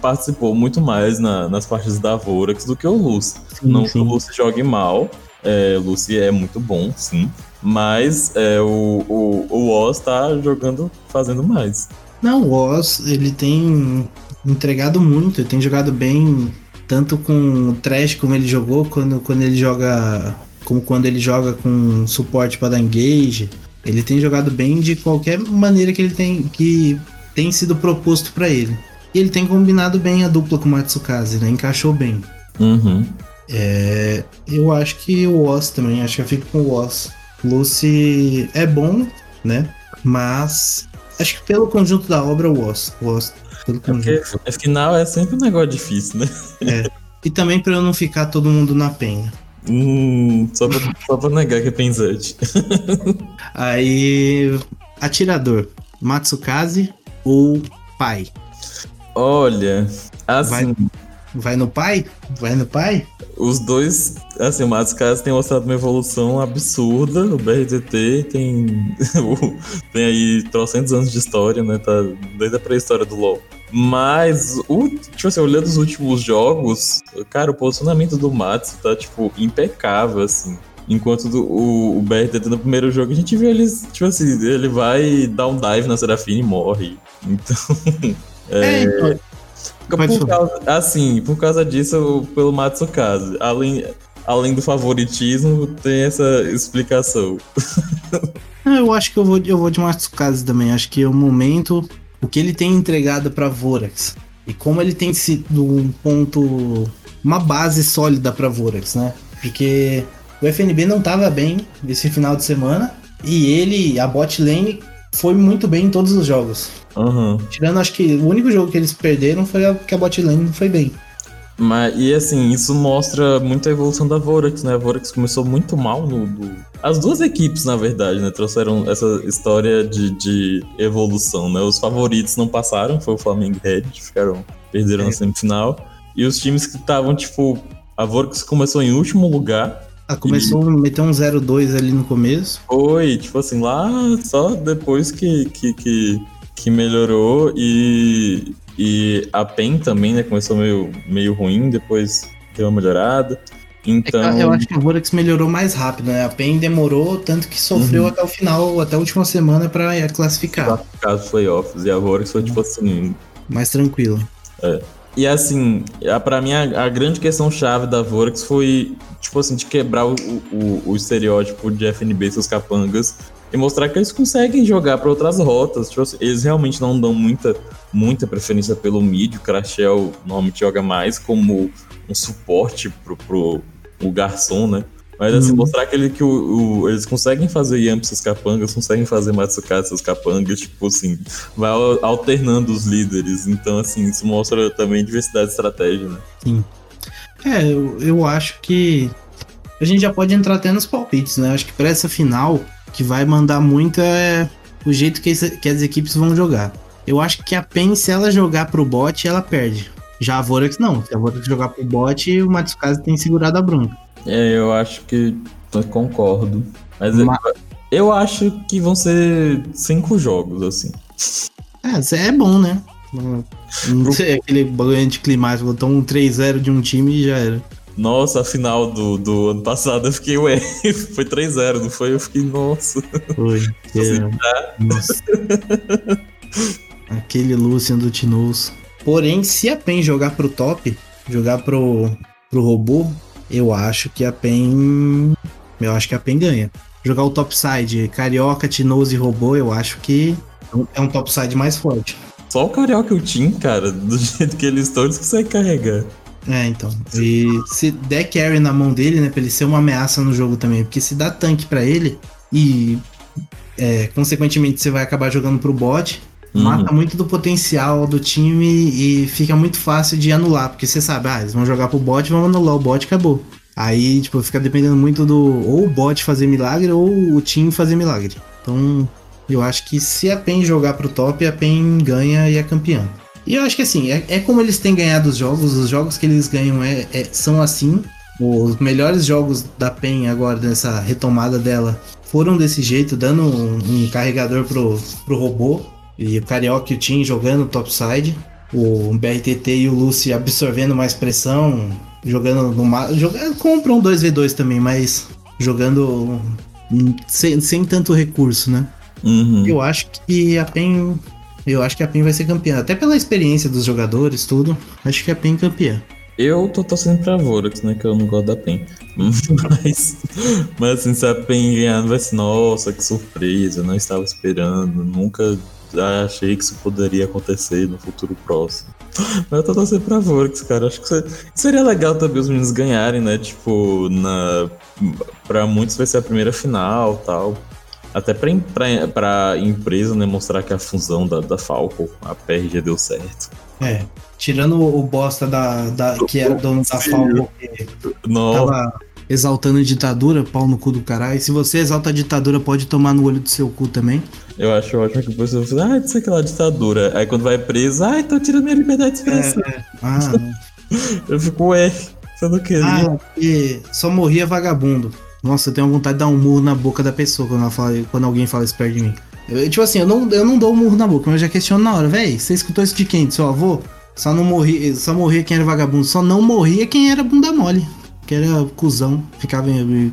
participou muito mais na, nas partidas da Vorax do que o Lucy. Sim, não sim. que o Lucy jogue mal, é, o Lucy é muito bom, sim. Mas é, o, o, o Oz tá jogando, fazendo mais. Não, o Oz, ele tem entregado muito, ele tem jogado bem, tanto com o Trash como ele jogou, quando, quando ele joga. Como quando ele joga com suporte para dar engage. Ele tem jogado bem de qualquer maneira que ele tem. que tem sido proposto para ele. E ele tem combinado bem a dupla com o Matsukaze, né? Encaixou bem. Uhum. É, eu acho que o Oz também, acho que eu fico com o Oz. Lucy é bom, né? Mas acho que pelo conjunto da obra, o Oz. O Oz pelo é conjunto. Porque afinal é sempre um negócio difícil, né? É. E também para eu não ficar todo mundo na penha. Hum, só pra, só pra negar que é pensante. Aí, atirador, Matsukaze ou pai? Olha, assim. Vai, vai no pai? Vai no pai? Os dois, assim, o Matsukaze tem mostrado uma evolução absurda. O BRTT tem, tem aí trocentos anos de história, né? Tá desde a pré-história do LoL. Mas, o, tipo assim, olhando os últimos jogos, cara, o posicionamento do Matsu tá, tipo, impecável, assim. Enquanto do, o, o BRTT no primeiro jogo, a gente vê ele, tipo assim, ele vai dar um dive na Serafine e morre. Então. é, é então, por causa, assim, por causa disso, pelo Matsukaze. Além, além do favoritismo, tem essa explicação. eu acho que eu vou, eu vou de Matsukaze também. Acho que é o momento, o que ele tem entregado para Vorax e como ele tem sido um ponto, uma base sólida para Vorax, né? Porque o FNB não tava bem esse final de semana e ele, a bot lane, foi muito bem em todos os jogos. Uhum. Tirando, acho que o único jogo que eles perderam foi a, que a bot lane não foi bem. Mas, e assim, isso mostra muito a evolução da Vorax, né? A Vorax começou muito mal no. no... As duas equipes, na verdade, né? Trouxeram essa história de, de evolução, né? Os favoritos não passaram, foi o Flamengo e Red, ficaram. Perderam é. na semifinal. E os times que estavam, tipo. A Vorax começou em último lugar. Ah, começou e... a meter um 0-2 ali no começo. Foi, tipo assim, lá só depois que, que, que que melhorou e, e a PEN também, né? Começou meio, meio ruim, depois deu uma melhorada. Então, É eu acho que a Vorax melhorou mais rápido, né? A PEN demorou, tanto que sofreu Uhum. até o final, até a última semana pra classificar. caso playoffs, e a Vorax foi tipo assim, Mais tranquilo. E assim, a, pra mim a, a grande questão chave da Vorax foi, tipo assim, de quebrar o, o, o estereótipo de FNB e seus capangas e mostrar que eles conseguem jogar pra outras rotas. Tipo assim, eles realmente não dão muita, muita preferência pelo mid. O Crashel normalmente joga mais como um suporte pro, pro o garçom, né? Mas assim, Uhum. mostrar que, ele, que o, o- eles conseguem fazer Yamp seus capangas, conseguem fazer Matsukasa seus capangas, tipo assim, vai al- alternando os líderes. Então, assim, isso mostra também diversidade de estratégia, né? É, eu, eu acho que a gente já pode entrar até nos palpites, né? Acho que pra essa final, que vai mandar muito é o jeito que, que as equipes vão jogar. Eu acho que a PEN, se ela jogar pro bot, ela perde. Já a Vorax não. Se a Vorax jogar pro bot, o Matsukaze tem segurado a bronca. É, eu acho que eu concordo. Mas eu- Ma- eu acho que vão ser cinco jogos, assim. É, é bom, né? Não sei, aquele bagulho anticlimático, botou um 3-0 de um time e já era. Nossa, a final do, do ano passado eu fiquei, ué, foi 3-0, não foi? Eu fiquei, nossa. Foi. Assim, É, nossa. Aquele Lucian do Tinous. Porém, se a PEN jogar pro top, jogar pro, pro robô, eu acho que a PEN. Eu acho que a PEN ganha. Jogar o topside, Carioca, Tinous e robô, eu acho que é um topside mais forte. Só o Carioca e o Tim, cara, do jeito que eles estão, eles conseguem carregar. É, então. E se der carry na mão dele, né, pra ele ser uma ameaça no jogo também. Porque se dá tanque pra ele e, é, consequentemente, você vai acabar jogando pro bot, Uhum. mata muito do potencial do time e fica muito fácil de anular. Porque você sabe, ah, eles vão jogar pro bot, vão anular o bot, acabou. Aí, tipo, fica dependendo muito do ou o bot fazer milagre ou o time fazer milagre. Então, eu acho que se a PEN jogar pro top, a PEN ganha e é campeã. E eu acho que assim, é, é como eles têm ganhado os jogos, os jogos que eles ganham é, é- são assim. Os melhores jogos da PEN agora, nessa retomada dela, foram desse jeito, dando um, um carregador pro, pro robô. E o Carioca e o Tim jogando topside. O BRTT e o Lucy absorvendo mais pressão, jogando no ma- jogando Compram 2v2 também, mas jogando sem, sem tanto recurso, né? Uhum. Eu acho que a PEN. Eu acho que a PEN vai ser campeã. Até pela experiência dos jogadores, tudo. Acho que a PEN é campeã. Eu tô torcendo pra Vorax, né? Que eu não gosto da PEN. Mas, mas assim, se a PEN ganhar, vai ser, nossa, que surpresa, eu não estava esperando, nunca achei que isso poderia acontecer no futuro próximo. Mas eu tô torcendo pra Vorax, cara. Acho que se- seria legal também os meninos ganharem, né? Tipo, na, pra muitos vai ser a primeira final tal. Até pra, pra, pra empresa, né? Mostrar que a fusão da, da Falco, a PRG deu certo. É. Tirando o bosta da, da- que era dono da Falco, que Nossa. tava exaltando ditadura, pau no cu do caralho. Se você exalta a ditadura, pode tomar no olho do seu cu também. Eu acho ótimo que a pessoa fala, ah, não sei o que lá, ditadura. Aí quando vai preso, ai, tô tirando minha liberdade de expressão. Ah, Eu fico, ué, você não queria. ah porque só morria vagabundo. Nossa, eu tenho vontade de dar um murro na boca da pessoa quando, fala, quando alguém fala isso perto de mim. Eu, tipo assim, eu não, eu não dou um murro na boca, mas eu já questiono na hora. Véi, você escutou isso de quem? Seu avô? Só não morria, só morria quem era vagabundo. Só não morria quem era bunda mole. Que era cuzão. Ficava em,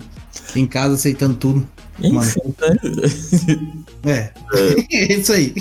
em casa aceitando tudo. Enfim, né? É. É isso aí.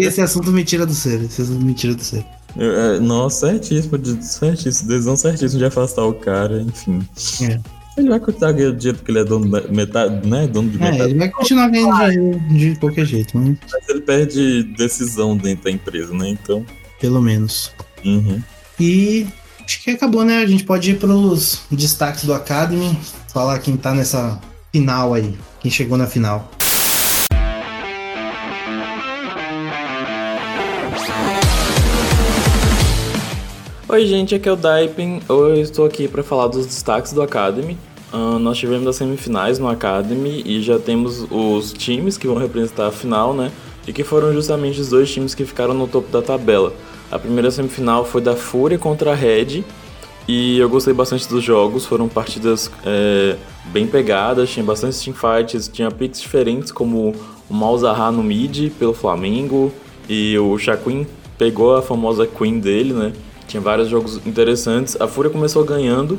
Esse assunto me tira do sério. Esse assunto me tira do sério. É, Nossa, certíssimo, certíssimo, decisão certíssimo de afastar o cara, enfim. É. Ele vai continuar ganhando dinheiro porque ele é dono da metade, né? Dono de É, metade. ele vai continuar ganhando dinheiro de qualquer jeito, né? Mas ele perde decisão dentro da empresa, né? Então. Pelo menos. Uhum. E acho que acabou, né? A gente pode ir pros destaques do Academy, falar quem tá nessa final aí, quem chegou na final. Oi, gente, aqui é o Daipen. Eu estou aqui para falar dos destaques do Academy. Ah, nós tivemos as semifinais no Academy e já temos os times que vão representar a final, né? E que foram justamente os dois times que ficaram no topo da tabela. A primeira semifinal foi da Fúria contra a Red e eu gostei bastante dos jogos. Foram partidas é, bem pegadas, tinha bastante teamfights, tinha picks diferentes, como o Malzahar no mid pelo Flamengo e o Shaquin pegou a famosa Queen dele, né? Tinha vários jogos interessantes. A Fúria começou ganhando,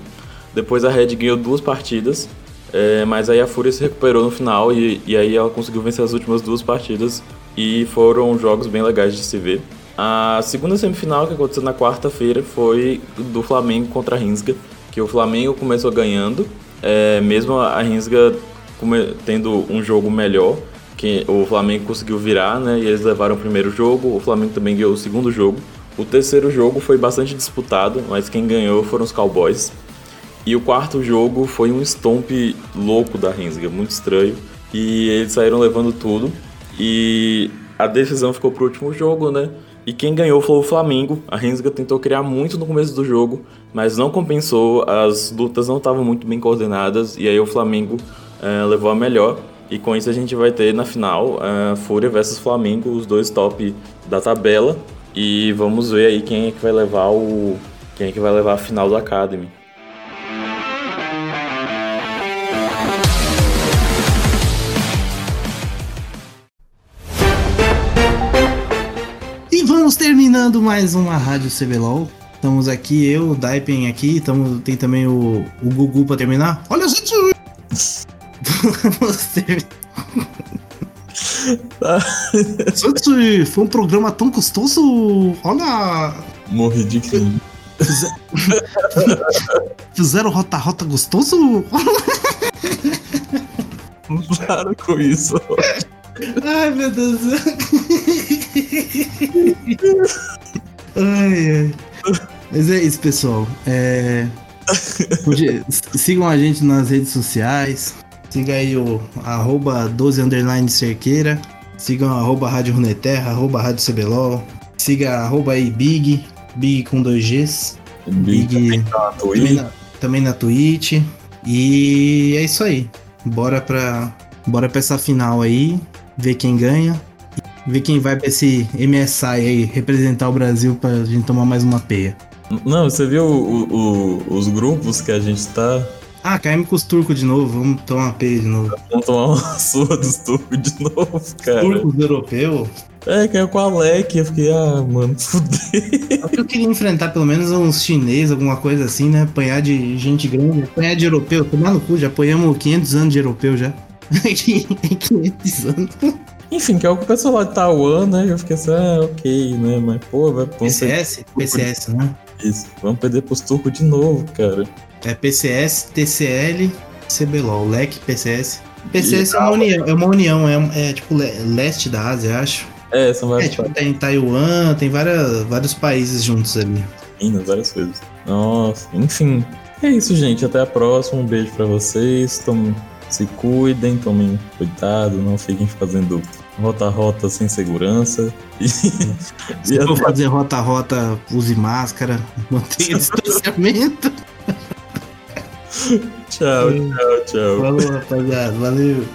Depois a Red ganhou duas partidas, é, mas aí a Fúria se recuperou no final e, e aí ela conseguiu vencer as últimas duas partidas e foram jogos bem legais de se ver. A segunda semifinal que aconteceu na quarta-feira foi do Flamengo contra a Rinsga, que o Flamengo começou ganhando, é, mesmo a Rinsga tendo um jogo melhor, que o Flamengo conseguiu virar, né? E eles levaram o primeiro jogo, o Flamengo também ganhou o segundo jogo. O terceiro jogo foi bastante disputado, mas quem ganhou foram os Cowboys. E o quarto jogo foi um stomp louco da Rinsga, muito estranho. E eles saíram levando tudo. E a decisão ficou pro último jogo, né? E quem ganhou foi o Flamengo. A Rinsga tentou criar muito no começo do jogo, mas não compensou. As lutas não estavam muito bem coordenadas. E aí o Flamengo é, levou a melhor. E com isso a gente vai ter na final uh, Fúria versus Flamengo, os dois top da tabela. E vamos ver aí quem é que vai levar o. quem é que vai levar a final do Academy. Terminando mais uma Rádio CBLOL. Estamos aqui, eu, o Daipen aqui, tamo, tem também o, o Gugu pra terminar. Olha, gente! Gente, foi um programa tão gostoso. Olha. Morri de crime. Fizeram rota-rota gostoso? Para com isso. Ai, meu Deus. Ai, ai. Mas é isso, pessoal. É... Sigam a gente nas redes sociais. Siga aí o arroba 12 underline cerqueira. Sigam arroba Rádio Runeterra, arroba Rádio CBLOL. Siga arroba aí Big, Big com dois Gs. Big, Big tá também, na, também na Twitch. E é isso aí. Bora pra, bora pra essa final aí. Ver quem ganha. Ver quem vai pra esse MSI aí representar o Brasil pra gente tomar mais uma peia. Não, você viu o, o, os grupos que a gente tá? Ah, caímos com os turcos de novo, vamos tomar uma peia de novo. Vamos tomar uma surra dos turcos de novo, cara. Turcos europeus? É, caiu com a Alec, eu fiquei, ah, mano, fudeu. Eu queria enfrentar pelo menos uns chineses, alguma coisa assim, né? Apanhar de gente grande, apanhar de europeu, tomar no cu, já apanhamos 500 anos de europeu já. 500 anos. Enfim, que é o que o pessoal lá de Taiwan, né? Eu fiquei assim, ah, ok, né? Mas, pô, vai... PCS? PCS, né? Isso, vamos perder pros turcos de novo, cara. É PCS, TCL, CBLOL, LEC, PCS. PCS é uma união, é uma união, é, é tipo leste da Ásia, acho. É, são vários é, tipo, tem Taiwan, tem várias, vários países juntos ali. Minas, várias coisas. Nossa, enfim. É isso, gente. Até a próxima. Um beijo para vocês. Tom, se cuidem, tomem cuidado, não fiquem fazendo rota-rota sem segurança. E, se for fazer rota-rota, use máscara, mantenha distanciamento. tchau, tchau, tchau. Falou, rapaziada. Valeu.